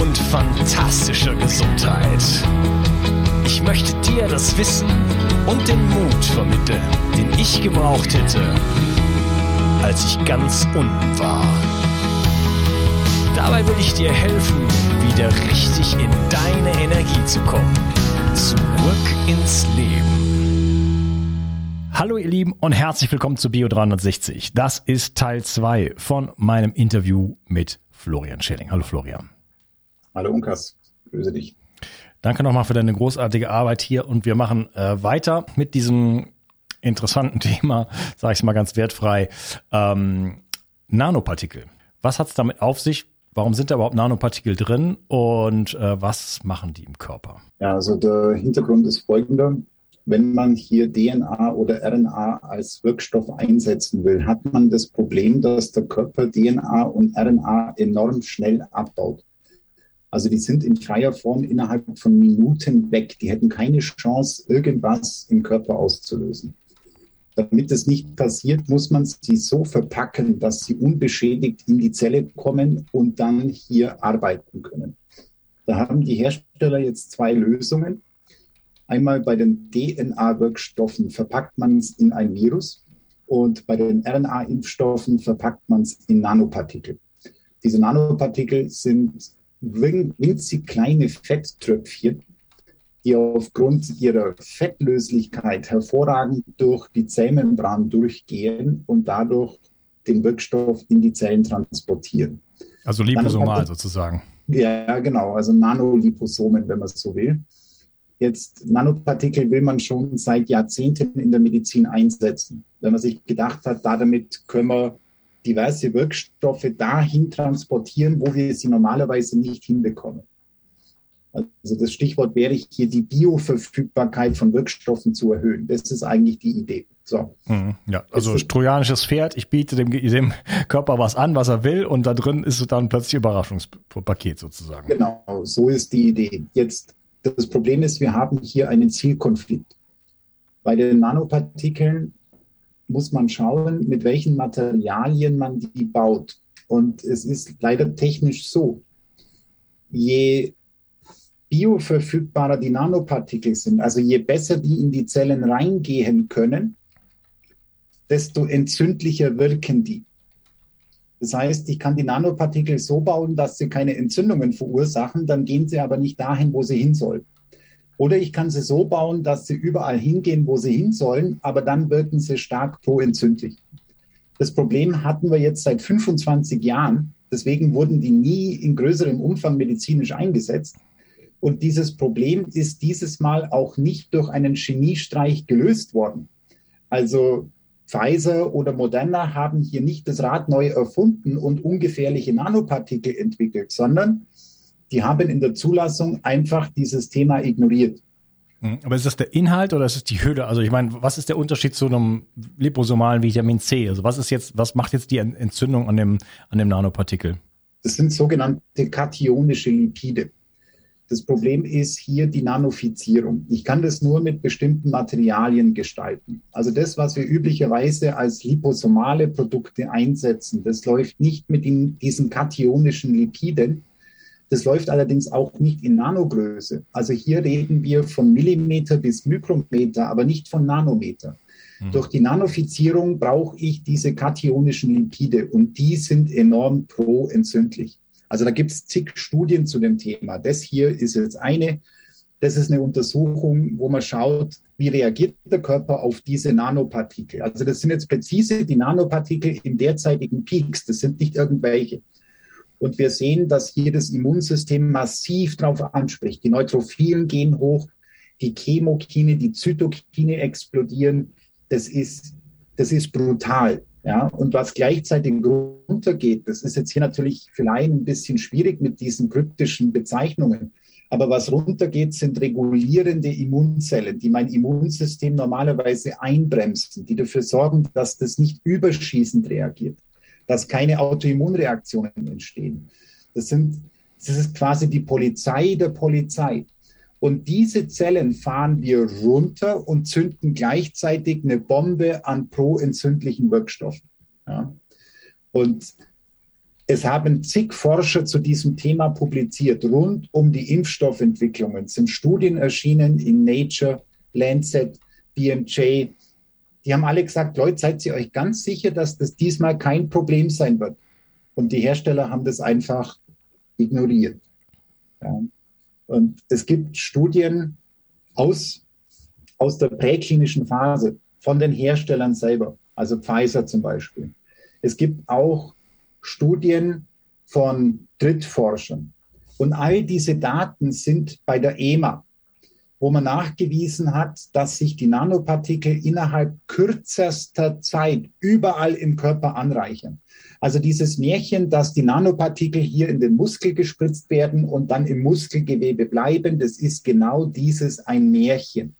und fantastischer Gesundheit. Ich möchte dir das Wissen und den Mut vermitteln, den ich gebraucht hätte, als ich ganz unten war. Dabei will ich dir helfen, wieder richtig in deine Energie zu kommen. Zurück ins Leben. Hallo ihr Lieben und herzlich willkommen zu Bio 360. Das ist Teil 2 von meinem Interview mit Florian Schilling. Hallo Florian. Hallo Unkas, grüße dich. Danke nochmal für deine großartige Arbeit hier und wir machen äh, weiter mit diesem interessanten Thema, sage ich mal ganz wertfrei, ähm, Nanopartikel. Was hat es damit auf sich? Warum sind da überhaupt Nanopartikel drin und äh, was machen die im Körper? Ja, also der Hintergrund ist folgender. Wenn man hier DNA oder RNA als Wirkstoff einsetzen will, hat man das Problem, dass der Körper DNA und RNA enorm schnell abbaut. Also die sind in freier Form innerhalb von Minuten weg. Die hätten keine Chance, irgendwas im Körper auszulösen. Damit das nicht passiert, muss man sie so verpacken, dass sie unbeschädigt in die Zelle kommen und dann hier arbeiten können. Da haben die Hersteller jetzt zwei Lösungen. Einmal bei den DNA-Wirkstoffen verpackt man es in ein Virus und bei den RNA-Impfstoffen verpackt man es in Nanopartikel. Diese Nanopartikel sind winzig kleine Fetttröpfchen, die aufgrund ihrer Fettlöslichkeit hervorragend durch die Zellmembran durchgehen und dadurch den Wirkstoff in die Zellen transportieren. Also liposomal sozusagen. Ja, genau, also Nanoliposomen, wenn man es so will. Jetzt Nanopartikel will man schon seit Jahrzehnten in der Medizin einsetzen. Wenn man sich gedacht hat, damit können wir diverse Wirkstoffe dahin transportieren, wo wir sie normalerweise nicht hinbekommen. Also das Stichwort wäre hier die Bioverfügbarkeit von Wirkstoffen zu erhöhen. Das ist eigentlich die Idee. So. Mhm, ja, also trojanisches Pferd, ich biete dem, dem, Körper was an, was er will, und da drin ist dann plötzlich Überraschungspaket sozusagen. Genau, so ist die Idee. Jetzt, das Problem ist, wir haben hier einen Zielkonflikt. Bei den Nanopartikeln muss man schauen, mit welchen Materialien man die baut. Und es ist leider technisch so, je bioverfügbarer die Nanopartikel sind, also je besser die in die Zellen reingehen können, desto entzündlicher wirken die. Das heißt, ich kann die Nanopartikel so bauen, dass sie keine Entzündungen verursachen, dann gehen sie aber nicht dahin, wo sie hin sollen. Oder ich kann sie so bauen, dass sie überall hingehen, wo sie hin sollen, aber dann wirken sie stark proentzündlich. Das Problem hatten wir jetzt seit 25 Jahren. Deswegen wurden die nie in größerem Umfang medizinisch eingesetzt. Und dieses Problem ist dieses Mal auch nicht durch einen Chemiestreich gelöst worden. Also Pfizer oder Moderna haben hier nicht das Rad neu erfunden und ungefährliche Nanopartikel entwickelt, sondern die haben in der Zulassung einfach dieses Thema ignoriert. Hm, aber ist das der Inhalt oder ist es die Hülle? Also ich meine, was ist der Unterschied zu einem liposomalen Vitamin C? Also was ist jetzt, was macht jetzt die Entzündung an dem, an dem Nanopartikel? Das sind sogenannte kationische Lipide. Das Problem ist hier die Nanofizierung. Ich kann das nur mit bestimmten Materialien gestalten. Also das, was wir üblicherweise als liposomale Produkte einsetzen, das läuft nicht mit diesen kationischen Lipiden. Das läuft allerdings auch nicht in Nanogröße. Also hier reden wir von Millimeter bis Mikrometer, aber nicht von Nanometer. Mhm. Durch die Nanofizierung brauche ich diese kationischen Lipide und die sind enorm proentzündlich. Also da gibt es zig Studien zu dem Thema. Das hier ist jetzt eine. Das ist eine Untersuchung, wo man schaut, wie reagiert der Körper auf diese Nanopartikel. Also das sind jetzt präzise die Nanopartikel in derzeitigen Peaks. Das sind nicht irgendwelche. Und wir sehen, dass hier das Immunsystem massiv darauf anspricht. Die Neutrophilen gehen hoch, die Chemokine, die Zytokine explodieren. Das ist, das ist brutal. Ja, und was gleichzeitig runtergeht, das ist jetzt hier natürlich vielleicht ein bisschen schwierig mit diesen kryptischen Bezeichnungen. Aber was runtergeht, sind regulierende Immunzellen, die mein Immunsystem normalerweise einbremsen, die dafür sorgen, dass das nicht überschießend reagiert, dass keine Autoimmunreaktionen entstehen. Das sind, das ist quasi die Polizei der Polizei. Und diese Zellen fahren wir runter und zünden gleichzeitig eine Bombe an proentzündlichen Wirkstoffen. Ja. Und es haben zig Forscher zu diesem Thema publiziert. Rund um die Impfstoffentwicklungen sind Studien erschienen in Nature, Lancet, BMJ. Die haben alle gesagt, Leute, seid ihr euch ganz sicher, dass das diesmal kein Problem sein wird? Und die Hersteller haben das einfach ignoriert. Ja. Und es gibt Studien aus, aus der präklinischen Phase von den Herstellern selber, also Pfizer zum Beispiel. Es gibt auch Studien von Drittforschern. Und all diese Daten sind bei der EMA, wo man nachgewiesen hat, dass sich die Nanopartikel innerhalb kürzester Zeit überall im Körper anreichern. Also dieses Märchen, dass die Nanopartikel hier in den Muskel gespritzt werden und dann im Muskelgewebe bleiben, das ist genau dieses ein Märchen.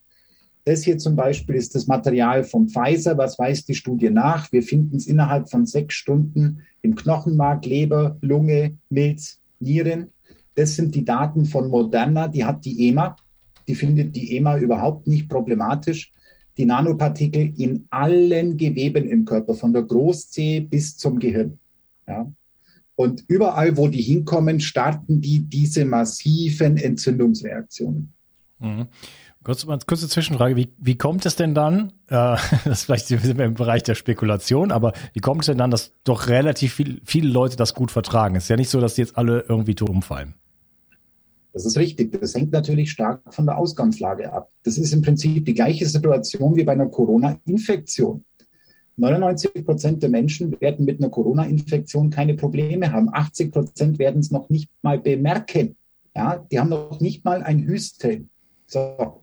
Das hier zum Beispiel ist das Material von Pfizer. Was weist die Studie nach? Wir finden es innerhalb von sechs Stunden im Knochenmark, Leber, Lunge, Milz, Nieren. Das sind die Daten von Moderna. Die hat die EMA. Die findet die EMA überhaupt nicht problematisch die Nanopartikel in allen Geweben im Körper, von der Großzehe bis zum Gehirn. Ja. Und überall, wo die hinkommen, starten die diese massiven Entzündungsreaktionen. Mhm. Kurz, kurze Zwischenfrage, wie, wie kommt es denn dann, äh, das ist vielleicht im Bereich der Spekulation, aber wie kommt es denn dann, dass doch relativ viel, viele Leute das gut vertragen? Es ist ja nicht so, dass die jetzt alle irgendwie tot umfallen. Das ist richtig. Das hängt natürlich stark von der Ausgangslage ab. Das ist im Prinzip die gleiche Situation wie bei einer Corona-Infektion. 99 Prozent der Menschen werden mit einer Corona-Infektion keine Probleme haben. 80 Prozent werden es noch nicht mal bemerken. Ja, die haben noch nicht mal ein Hüsteln. So.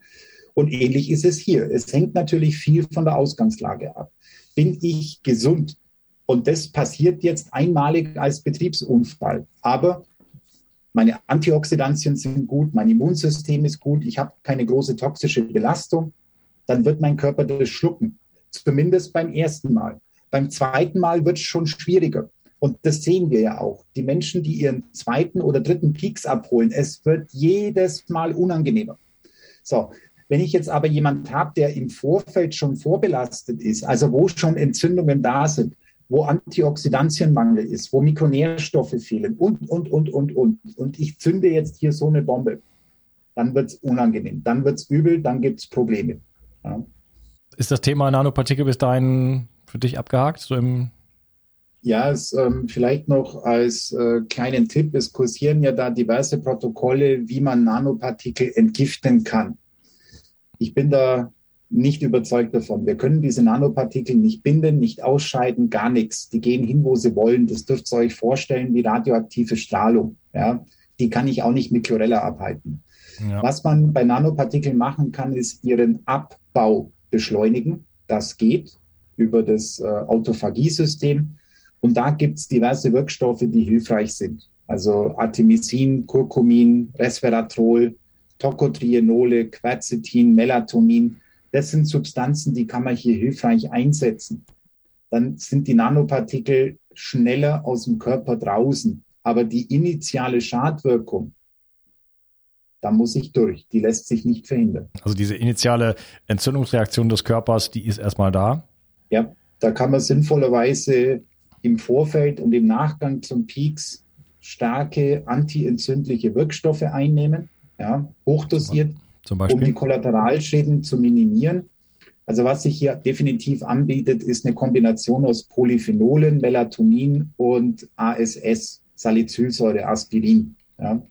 Und ähnlich ist es hier. Es hängt natürlich viel von der Ausgangslage ab. Bin ich gesund? Und das passiert jetzt einmalig als Betriebsunfall. Aber meine Antioxidantien sind gut, mein Immunsystem ist gut, ich habe keine große toxische Belastung, dann wird mein Körper das schlucken. Zumindest beim ersten Mal. Beim zweiten Mal wird es schon schwieriger. Und das sehen wir ja auch. Die Menschen, die ihren zweiten oder dritten Peaks abholen, es wird jedes Mal unangenehmer. So, wenn ich jetzt aber jemand habe, der im Vorfeld schon vorbelastet ist, also wo schon Entzündungen da sind, wo Antioxidantienmangel ist, wo Mikronährstoffe fehlen und, und, und, und, und. Und ich zünde jetzt hier so eine Bombe. Dann wird es unangenehm, dann wird es übel, dann gibt es Probleme. Ja. Ist das Thema Nanopartikel bis dahin für dich abgehakt? So im ja, es, ähm, vielleicht noch als äh, kleinen Tipp, es kursieren ja da diverse Protokolle, wie man Nanopartikel entgiften kann. Ich bin da nicht überzeugt davon. Wir können diese Nanopartikel nicht binden, nicht ausscheiden, gar nichts. Die gehen hin, wo sie wollen. Das dürft ihr euch vorstellen wie radioaktive Strahlung. Ja? die kann ich auch nicht mit Chlorella abhalten. Ja. Was man bei Nanopartikeln machen kann, ist ihren Abbau beschleunigen. Das geht über das äh, Autophagiesystem. Und da gibt es diverse Wirkstoffe, die hilfreich sind. Also Artemisin, Curcumin, Resveratrol, Tocotrienole, Quercetin, Melatonin. Das sind Substanzen, die kann man hier hilfreich einsetzen. Dann sind die Nanopartikel schneller aus dem Körper draußen. Aber die initiale Schadwirkung, da muss ich durch. Die lässt sich nicht verhindern. Also diese initiale Entzündungsreaktion des Körpers, die ist erstmal da? Ja, da kann man sinnvollerweise im Vorfeld und im Nachgang zum Peaks starke antientzündliche Wirkstoffe einnehmen, ja, hochdosiert, um die Kollateralschäden zu minimieren. Also was sich hier definitiv anbietet, ist eine Kombination aus Polyphenolen, Melatonin und ASS, Salicylsäure, Aspirin. Ja.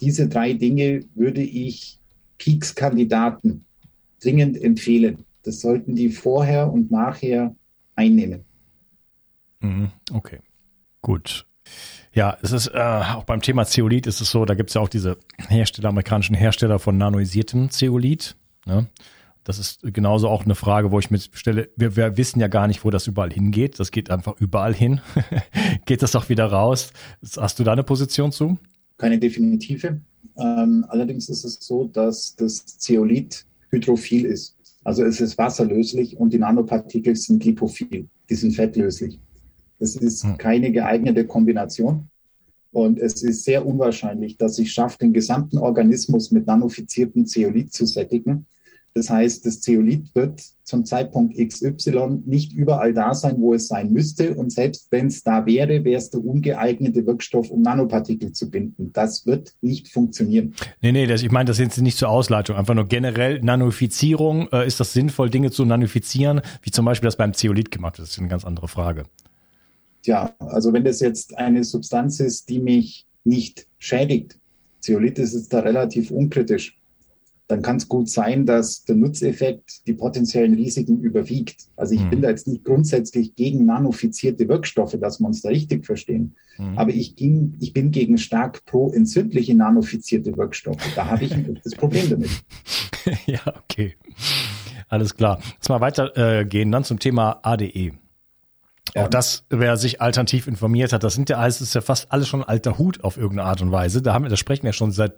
Diese drei Dinge würde ich Peaks-Kandidaten dringend empfehlen. Das sollten die vorher und nachher einnehmen. Mhm, okay, gut. Ja, es ist äh, auch beim Thema Zeolit ist es so, da gibt es ja auch diese Hersteller, amerikanischen Hersteller von nanoisiertem Zeolit. Ne? Das ist genauso auch eine Frage, wo ich mir stelle, wir, wir wissen ja gar nicht, wo das überall hingeht. Das geht einfach überall hin. geht das auch wieder raus? Hast du da eine Position zu? Keine definitive. Ähm, allerdings ist es so, dass das Zeolit hydrophil ist. Also es ist wasserlöslich und die Nanopartikel sind lipophil. Die sind fettlöslich. Das ist hm. keine geeignete Kombination. Und es ist sehr unwahrscheinlich, dass ich schaffe, den gesamten Organismus mit nanofiziertem Zeolit zu sättigen. Das heißt, das Zeolit wird zum Zeitpunkt XY nicht überall da sein, wo es sein müsste. Und selbst wenn es da wäre, wäre es der ungeeignete Wirkstoff, um Nanopartikel zu binden. Das wird nicht funktionieren. Nee, nee, das, ich meine das jetzt nicht zur Ausleitung. Einfach nur generell Nanofizierung. Äh, ist das sinnvoll, Dinge zu nanofizieren, wie zum Beispiel das beim Zeolit gemacht wird? Das ist eine ganz andere Frage. Tja, also wenn das jetzt eine Substanz ist, die mich nicht schädigt, Zeolit ist da relativ unkritisch dann kann es gut sein, dass der Nutzeffekt die potenziellen Risiken überwiegt. Also ich mhm. bin da jetzt nicht grundsätzlich gegen nanofizierte Wirkstoffe, dass wir uns da richtig verstehen. Mhm. Aber ich, ging, ich bin gegen stark pro-entzündliche nanofizierte Wirkstoffe. Da habe ich ein echtes Problem damit. ja, okay. Alles klar. Lass mal weitergehen, äh, dann zum Thema ADE. Ja. Auch das, wer sich alternativ informiert hat, das sind ja alles, das ist ja fast alles schon alter Hut auf irgendeine Art und Weise. Da haben wir, da sprechen wir schon seit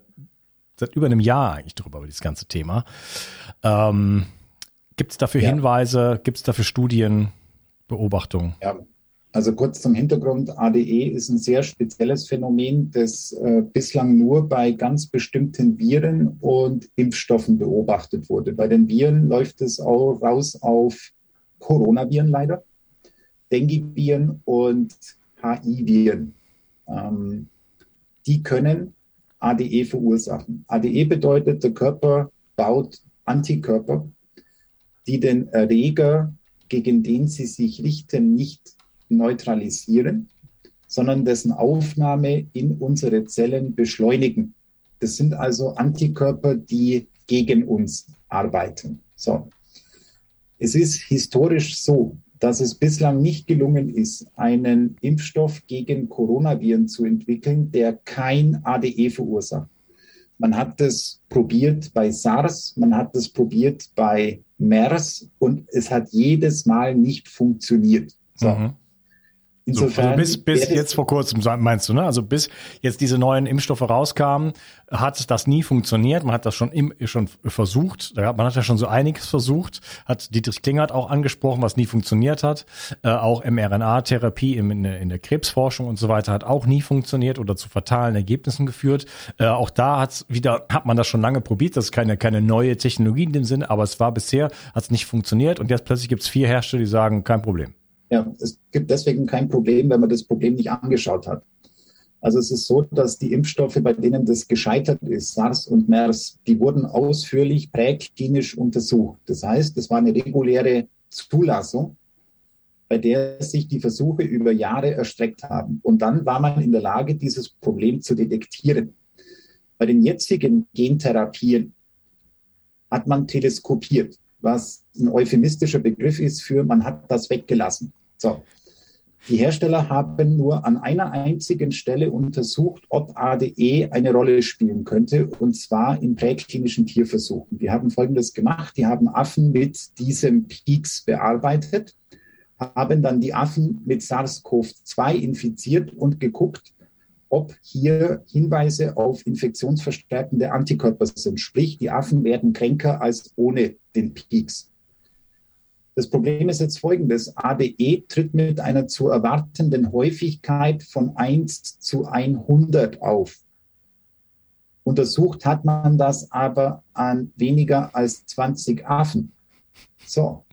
seit über einem Jahr eigentlich drüber, über dieses ganze Thema. Ähm, gibt es dafür ja. Hinweise, gibt es dafür Studien, Beobachtungen? Ja, also kurz zum Hintergrund, ADE ist ein sehr spezielles Phänomen, das äh, bislang nur bei ganz bestimmten Viren und Impfstoffen beobachtet wurde. Bei den Viren läuft es auch raus auf Coronaviren leider, Dengue-Viren und HI-Viren. Ähm, die können ADE verursachen. ADE bedeutet, der Körper baut Antikörper, die den Erreger, gegen den sie sich richten, nicht neutralisieren, sondern dessen Aufnahme in unsere Zellen beschleunigen. Das sind also Antikörper, die gegen uns arbeiten. So. Es ist historisch so, dass es bislang nicht gelungen ist, einen Impfstoff gegen Coronaviren zu entwickeln, der kein ADE verursacht. Man hat das probiert bei SARS, man hat das probiert bei MERS und es hat jedes Mal nicht funktioniert. So. Mhm. Insofern. So, also bis, bis jetzt vor kurzem, meinst du, ne? Also bis jetzt diese neuen Impfstoffe rauskamen, hat das nie funktioniert. Man hat das schon im, schon versucht. Man hat ja schon so einiges versucht. Hat Dietrich Klingert auch angesprochen, was nie funktioniert hat. Äh, auch mRNA-Therapie in, in, der Krebsforschung und so weiter hat auch nie funktioniert oder zu fatalen Ergebnissen geführt. Äh, auch da hat's wieder, hat man das schon lange probiert. Das ist keine, keine neue Technologie in dem Sinne, aber es war bisher, hat es nicht funktioniert. Und jetzt plötzlich gibt es vier Hersteller, die sagen, kein Problem. Ja, es gibt deswegen kein Problem, wenn man das Problem nicht angeschaut hat. Also es ist so, dass die Impfstoffe, bei denen das gescheitert ist, SARS und MERS, die wurden ausführlich präklinisch untersucht. Das heißt, es war eine reguläre Zulassung, bei der sich die Versuche über Jahre erstreckt haben. Und dann war man in der Lage, dieses Problem zu detektieren. Bei den jetzigen Gentherapien hat man teleskopiert was ein euphemistischer Begriff ist für, man hat das weggelassen. So. Die Hersteller haben nur an einer einzigen Stelle untersucht, ob ADE eine Rolle spielen könnte, und zwar in präklinischen Tierversuchen. Die haben Folgendes gemacht. Die haben Affen mit diesem Peaks bearbeitet, haben dann die Affen mit SARS-CoV-2 infiziert und geguckt, ob hier Hinweise auf infektionsverstärkende Antikörper sind. Sprich, die Affen werden kränker als ohne den Peaks. Das Problem ist jetzt folgendes. ADE tritt mit einer zu erwartenden Häufigkeit von 1 zu 100 auf. Untersucht hat man das aber an weniger als 20 Affen. So.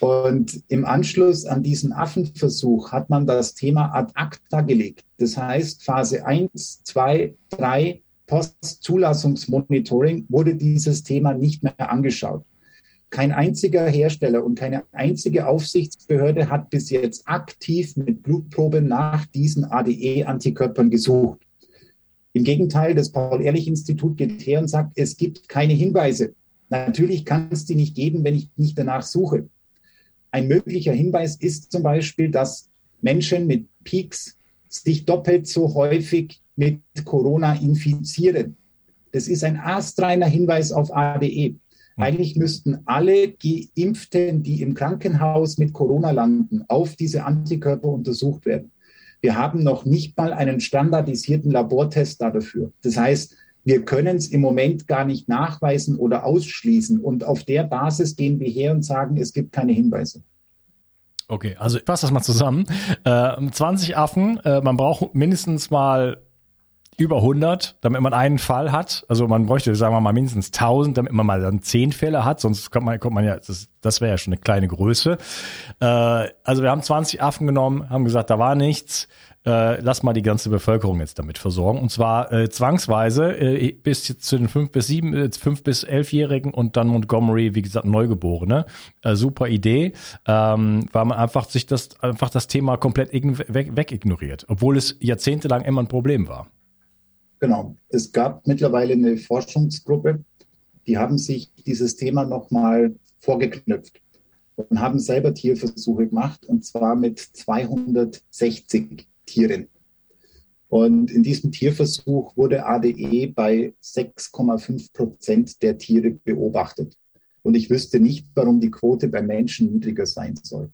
Und im Anschluss an diesen Affenversuch hat man das Thema ad acta gelegt. Das heißt, Phase 1, 2, 3, Postzulassungsmonitoring wurde dieses Thema nicht mehr angeschaut. Kein einziger Hersteller und keine einzige Aufsichtsbehörde hat bis jetzt aktiv mit Blutproben nach diesen ADE-Antikörpern gesucht. Im Gegenteil, das Paul-Ehrlich-Institut geht her und sagt, es gibt keine Hinweise. Natürlich kann es die nicht geben, wenn ich nicht danach suche. Ein möglicher Hinweis ist zum Beispiel, dass Menschen mit Peaks sich doppelt so häufig mit Corona infizieren. Das ist ein astreiner Hinweis auf ADE. Eigentlich müssten alle Geimpften, die im Krankenhaus mit Corona landen, auf diese Antikörper untersucht werden. Wir haben noch nicht mal einen standardisierten Labortest dafür. Das heißt, wir können es im Moment gar nicht nachweisen oder ausschließen. Und auf der Basis gehen wir her und sagen, es gibt keine Hinweise. Okay, also ich fasse das mal zusammen. Äh, 20 Affen, äh, man braucht mindestens mal über 100, damit man einen Fall hat. Also man bräuchte, sagen wir mal, mindestens 1000, damit man mal dann 10 Fälle hat. Sonst kommt man, kommt man ja, das, das wäre ja schon eine kleine Größe. Äh, also wir haben 20 Affen genommen, haben gesagt, da war nichts. Äh, lass mal die ganze Bevölkerung jetzt damit versorgen. Und zwar äh, zwangsweise äh, bis zu den 5 bis 7, äh, 5 bis 11-Jährigen und dann Montgomery, wie gesagt, Neugeborene. Äh, super Idee, ähm, weil man einfach sich das, einfach das Thema komplett weg, wegignoriert, obwohl es jahrzehntelang immer ein Problem war. Genau. Es gab mittlerweile eine Forschungsgruppe, die haben sich dieses Thema nochmal vorgeknüpft und haben selber Tierversuche gemacht, und zwar mit 260 Tieren. Und in diesem Tierversuch wurde ADE bei 6,5 Prozent der Tiere beobachtet. Und ich wüsste nicht, warum die Quote bei Menschen niedriger sein soll.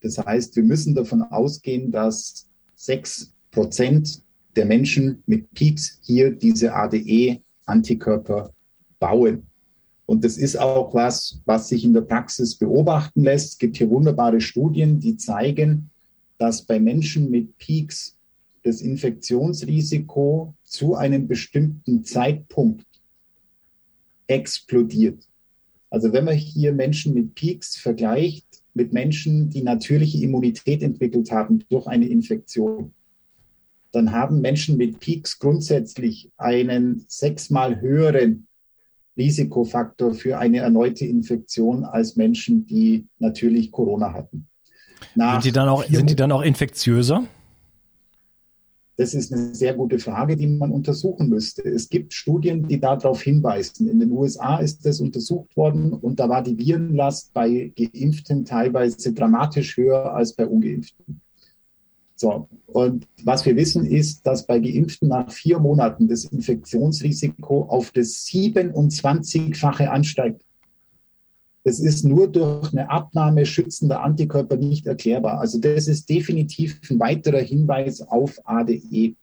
Das heißt, wir müssen davon ausgehen, dass 6 Prozent der Menschen mit Peaks hier diese ADE-Antikörper bauen. Und das ist auch was, was sich in der Praxis beobachten lässt. Es gibt hier wunderbare Studien, die zeigen, dass bei Menschen mit Peaks das Infektionsrisiko zu einem bestimmten Zeitpunkt explodiert. Also wenn man hier Menschen mit Peaks vergleicht mit Menschen, die natürliche Immunität entwickelt haben durch eine Infektion, dann haben Menschen mit Peaks grundsätzlich einen sechsmal höheren Risikofaktor für eine erneute Infektion als Menschen, die natürlich Corona hatten. sind die dann auch, sind die dann auch infektiöser? Das ist eine sehr gute Frage, die man untersuchen müsste. Es gibt Studien, die darauf hinweisen. In den USA ist das untersucht worden und da war die Virenlast bei Geimpften teilweise dramatisch höher als bei Ungeimpften. So, und was wir wissen ist, dass bei Geimpften nach vier Monaten das Infektionsrisiko auf das 27-fache ansteigt. Das ist nur durch eine Abnahme schützender Antikörper nicht erklärbar. Also das ist definitiv ein weiterer Hinweis auf ADE.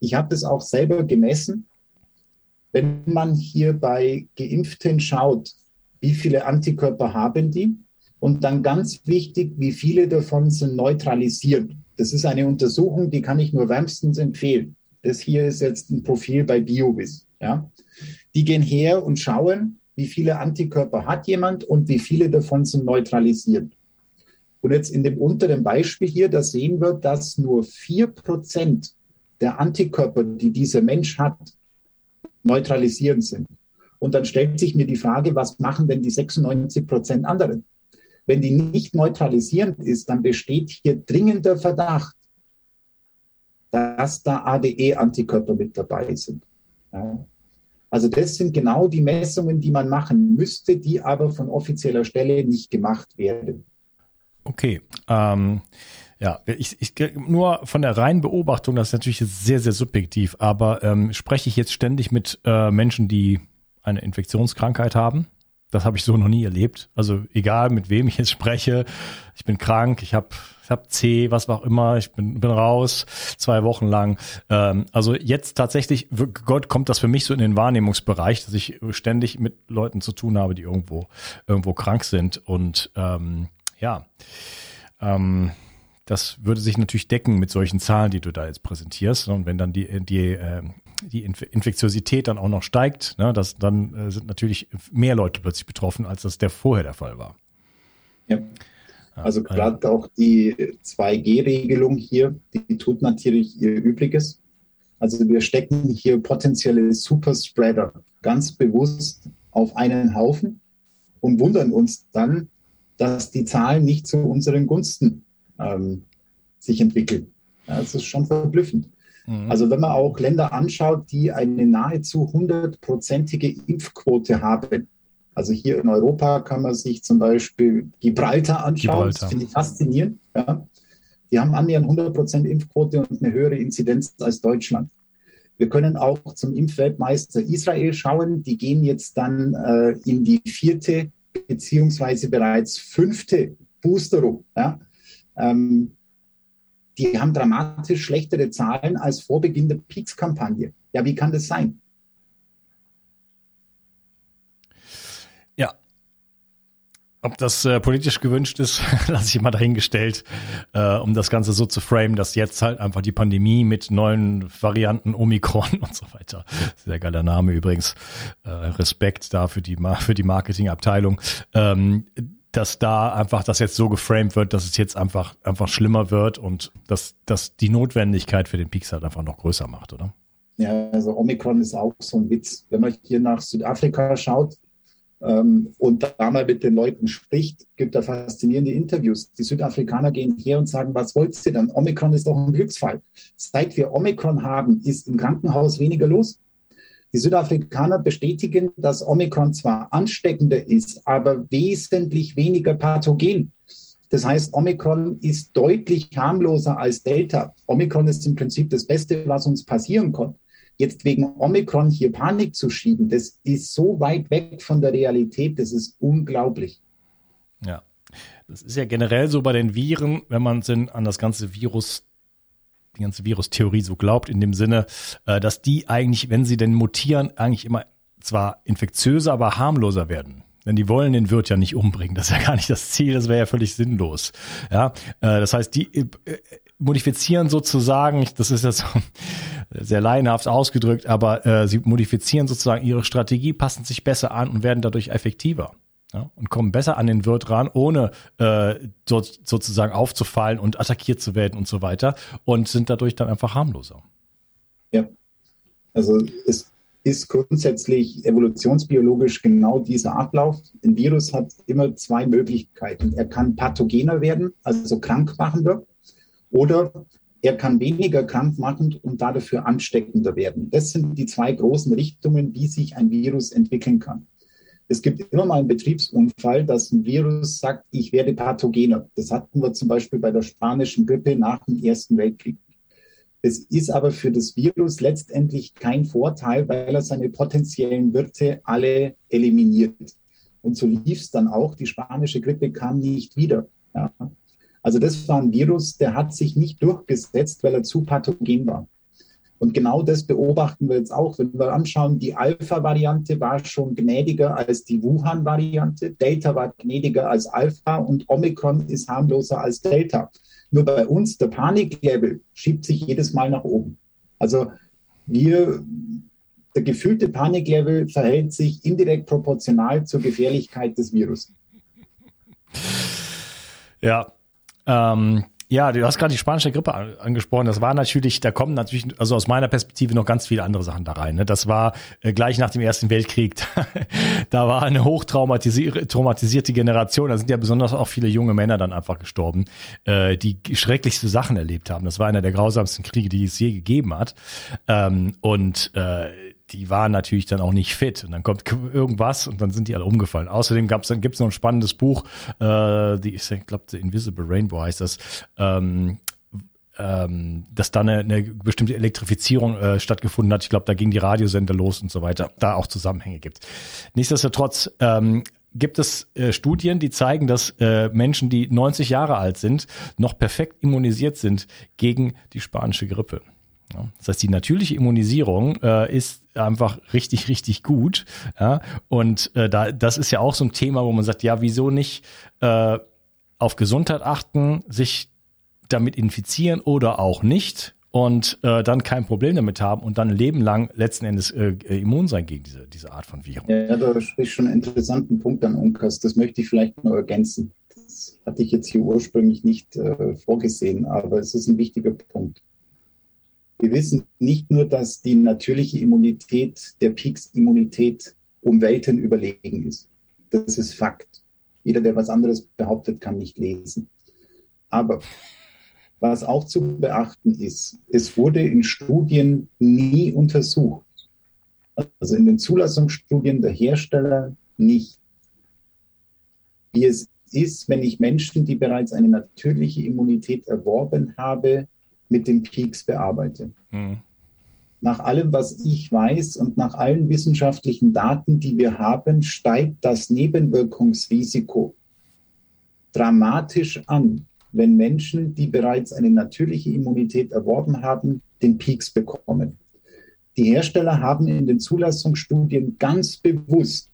Ich habe das auch selber gemessen. Wenn man hier bei Geimpften schaut, wie viele Antikörper haben die? Und dann ganz wichtig, wie viele davon sind neutralisiert. Das ist eine Untersuchung, die kann ich nur wärmstens empfehlen. Das hier ist jetzt ein Profil bei BioVis. Ja. Die gehen her und schauen, wie viele Antikörper hat jemand und wie viele davon sind neutralisiert. Und jetzt in dem unteren Beispiel hier, da sehen wir, dass nur vier Prozent der Antikörper, die dieser Mensch hat, neutralisierend sind. Und dann stellt sich mir die Frage, was machen denn die 96 Prozent anderen? Wenn die nicht neutralisierend ist, dann besteht hier dringender Verdacht, dass da ADE-Antikörper mit dabei sind. Ja. Also das sind genau die Messungen, die man machen müsste, die aber von offizieller Stelle nicht gemacht werden. Okay. Ähm, Ja, ich, ich nur von der reinen Beobachtung, das ist natürlich sehr, sehr subjektiv, aber ähm, spreche ich jetzt ständig mit äh, Menschen, die eine Infektionskrankheit haben? Das habe ich so noch nie erlebt. Also egal, mit wem ich jetzt spreche, ich bin krank, ich habe ich hab C, was auch immer, ich bin, bin raus, zwei Wochen lang. Ähm, also jetzt tatsächlich, Gott kommt das für mich so in den Wahrnehmungsbereich, dass ich ständig mit Leuten zu tun habe, die irgendwo, irgendwo krank sind. Und ähm, ja, ähm, das würde sich natürlich decken mit solchen Zahlen, die du da jetzt präsentierst. Und wenn dann die, die, ähm, die Infektiosität dann auch noch steigt, ne, das, dann äh, sind natürlich mehr Leute plötzlich betroffen, als das der vorher der Fall war. Ja. Also gerade auch die 2G-Regelung hier, die tut natürlich ihr Übriges. Also wir stecken hier potenzielle Superspreader ganz bewusst auf einen Haufen und wundern uns dann, dass die Zahlen nicht zu unseren Gunsten ähm, sich entwickeln. Ja, das ist schon verblüffend. Mhm. Also wenn man auch Länder anschaut, die eine nahezu hundertprozentige Impfquote haben, also hier in Europa kann man sich zum Beispiel Gibraltar anschauen, Gibraltar. das finde ich faszinierend. Ja. Die haben annähernd 100% Impfquote und eine höhere Inzidenz als Deutschland. Wir können auch zum Impfweltmeister Israel schauen. Die gehen jetzt dann äh, in die vierte beziehungsweise bereits fünfte Boosterung. Ja. Ähm, die haben dramatisch schlechtere Zahlen als vor Beginn der Peaks-Kampagne. Ja, wie kann das sein? Ja. Ob das äh, politisch gewünscht ist, lasse ich mal dahingestellt, äh, um das Ganze so zu framen, dass jetzt halt einfach die Pandemie mit neuen Varianten Omikron und so weiter, sehr geiler Name übrigens, äh, Respekt da für die, für die Marketingabteilung, ähm, dass da einfach das jetzt so geframed wird, dass es jetzt einfach, einfach schlimmer wird und dass, dass die Notwendigkeit für den Peaks halt einfach noch größer macht, oder? Ja, also Omikron ist auch so ein Witz. Wenn man hier nach Südafrika schaut ähm, und da mal mit den Leuten spricht, gibt da faszinierende Interviews. Die Südafrikaner gehen her und sagen, was wollt ihr denn? Omikron ist doch ein Glücksfall. Seit wir Omikron haben, ist im Krankenhaus weniger los. Die Südafrikaner bestätigen, dass Omikron zwar ansteckender ist, aber wesentlich weniger pathogen. Das heißt, Omikron ist deutlich harmloser als Delta. Omikron ist im Prinzip das Beste, was uns passieren konnte. Jetzt wegen Omikron hier Panik zu schieben, das ist so weit weg von der Realität, das ist unglaublich. Ja, das ist ja generell so bei den Viren, wenn man an das ganze Virus die ganze Virustheorie so glaubt, in dem Sinne, äh, dass die eigentlich, wenn sie denn mutieren, eigentlich immer zwar infektiöser, aber harmloser werden. Denn die wollen den Wirt ja nicht umbringen. Das ist ja gar nicht das Ziel, das wäre ja völlig sinnlos. Ja, äh, das heißt, die äh, modifizieren sozusagen, das ist jetzt sehr laienhaft ausgedrückt, aber äh, sie modifizieren sozusagen ihre Strategie, passen sich besser an und werden dadurch effektiver ja, und kommen besser an den Wirt ran, ohne äh, so, sozusagen aufzufallen und attackiert zu werden und so weiter und sind dadurch dann einfach harmloser. Ja, also es ist grundsätzlich evolutionsbiologisch genau dieser Ablauf. Ein Virus hat immer zwei Möglichkeiten. Er kann pathogener werden, also krankmachender, oder er kann weniger krankmachend und dafür ansteckender werden. Das sind die zwei großen Richtungen, wie sich ein Virus entwickeln kann. Es gibt immer mal einen Betriebsunfall, dass ein Virus sagt, ich werde pathogener. Das hatten wir zum Beispiel bei der spanischen Grippe nach dem Ersten Weltkrieg. Es ist aber für das Virus letztendlich kein Vorteil, weil er seine potenziellen Wirte alle eliminiert. Und so lief es dann auch. Die spanische Grippe kam nicht wieder. Ja. Also das war ein Virus, der hat sich nicht durchgesetzt, weil er zu pathogen war. Und genau das beobachten wir jetzt auch, wenn wir anschauen, die Alpha-Variante war schon gnädiger als die Wuhan-Variante, Delta war gnädiger als Alpha und Omikron ist harmloser als Delta. Nur bei uns, der Paniklevel schiebt sich jedes Mal nach oben. Also wir, der gefühlte Paniklevel verhält sich indirekt proportional zur Gefährlichkeit des Virus. Ja, ähm, ja, du hast gerade die spanische Grippe angesprochen. Das war natürlich, da kommen natürlich, also aus meiner Perspektive noch ganz viele andere Sachen da rein. Ne? Das war äh, gleich nach dem Ersten Weltkrieg. da war eine hochtraumatisierte Generation. Da sind ja besonders auch viele junge Männer dann einfach gestorben, äh, die schrecklichste Sachen erlebt haben. Das war einer der grausamsten Kriege, die es je gegeben hat. Ähm, und äh, die waren natürlich dann auch nicht fit. Und dann kommt irgendwas und dann sind die alle umgefallen. Außerdem dann gibt's noch ein spannendes Buch, äh, die ich glaube, The Invisible Rainbow heißt das. Ähm, ähm, dass da eine, eine bestimmte Elektrifizierung äh, stattgefunden hat. Ich glaube, da ging die Radiosender los und so weiter. Da auch Zusammenhänge gibt. Nichtsdestotrotz ähm, gibt es äh, Studien, die zeigen, dass äh, Menschen, die 90 Jahre alt sind, noch perfekt immunisiert sind gegen die spanische Grippe. Das heißt, die natürliche Immunisierung äh, ist einfach richtig, richtig gut. Ja, und äh, da, das ist ja auch so ein Thema, wo man sagt, ja, wieso nicht äh, auf Gesundheit achten, sich damit infizieren oder auch nicht und äh, dann kein Problem damit haben und dann ein Leben lang letzten Endes äh, immun sein gegen diese, diese Art von Viren. Ja, da sprichst schon einen interessanten Punkt an, Unkas. Das möchte ich vielleicht nur ergänzen. Das hatte ich jetzt hier ursprünglich nicht äh, vorgesehen, aber es ist ein wichtiger Punkt. Wir wissen nicht nur, dass die natürliche Immunität der Peaks-Immunität um Welten überlegen ist. Das ist Fakt. Jeder, der was anderes behauptet, kann nicht lesen. Aber was auch zu beachten ist, es wurde in Studien nie untersucht. Also in den Zulassungsstudien der Hersteller nicht. Wie es ist, wenn ich Menschen, die bereits eine natürliche Immunität erworben habe, mit den Peaks bearbeite. Mhm. Nach allem, was ich weiß und nach allen wissenschaftlichen Daten, die wir haben, steigt das Nebenwirkungsrisiko dramatisch an wenn Menschen, die bereits eine natürliche Immunität erworben haben, den Peaks bekommen. Die Hersteller haben in den Zulassungsstudien ganz bewusst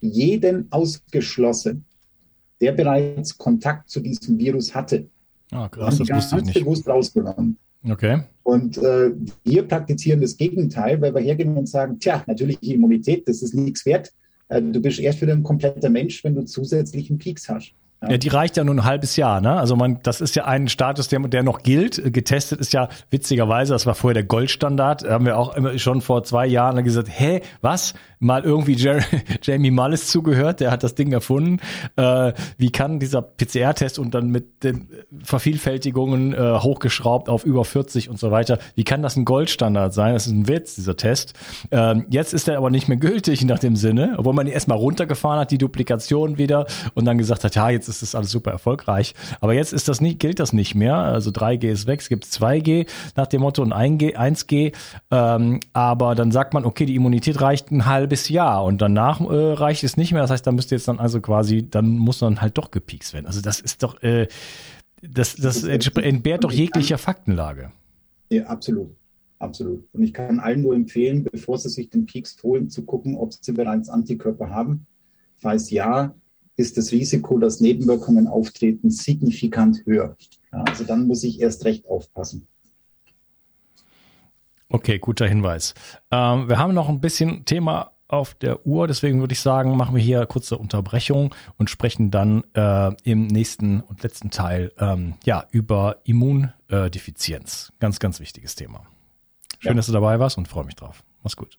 jeden ausgeschlossen, der bereits Kontakt zu diesem Virus hatte. Ah, krass, das wusste ich nicht. bewusst rausgenommen. Okay. Und äh, wir praktizieren das Gegenteil, weil wir hergehen und sagen, tja, natürliche Immunität, das ist nichts wert. Äh, du bist erst wieder ein kompletter Mensch, wenn du zusätzlichen Peaks hast. Ja. die reicht ja nur ein halbes Jahr, ne? Also man, das ist ja ein Status, der, der noch gilt. Getestet ist ja witzigerweise, das war vorher der Goldstandard. Da haben wir auch immer schon vor zwei Jahren gesagt, hä, was? Mal irgendwie Jer Jamie Mullis zugehört, der hat das Ding erfunden. Äh, wie kann dieser PCR-Test und dann mit den Vervielfältigungen äh, hochgeschraubt auf über 40 und so weiter, wie kann das ein Goldstandard sein? Das ist ein Witz, dieser Test. Ähm, jetzt ist er aber nicht mehr gültig nach dem Sinne, obwohl man ihn erstmal runtergefahren hat, die Duplikation wieder und dann gesagt hat, ja, jetzt ist das alles super erfolgreich. Aber jetzt ist das nicht, gilt das nicht mehr. Also 3G ist weg, es gibt 2G nach dem Motto und 1G. 1G ähm, aber dann sagt man, okay, die Immunität reicht ein halbes Jahr und danach äh, reicht es nicht mehr. Das heißt, da müsste jetzt dann also quasi, dann muss dann halt doch gepiekst werden. Also das ist doch, äh, das, das entbehrt doch jeglicher Faktenlage. Ja, absolut. Absolut. Und ich kann allen nur empfehlen, bevor sie sich den Peaks holen, zu gucken, ob sie bereits Antikörper haben. Falls ja, ist das Risiko, dass Nebenwirkungen auftreten, signifikant höher. Ja, also dann muss ich erst recht aufpassen. Okay, guter Hinweis. Ähm, wir haben noch ein bisschen Thema auf der Uhr, deswegen würde ich sagen, machen wir hier kurze Unterbrechung und sprechen dann äh, im nächsten und letzten Teil ähm, ja über Immundefizienz. Ganz, ganz wichtiges Thema. Schön, ja. dass du dabei warst und freue mich drauf. Mach's gut.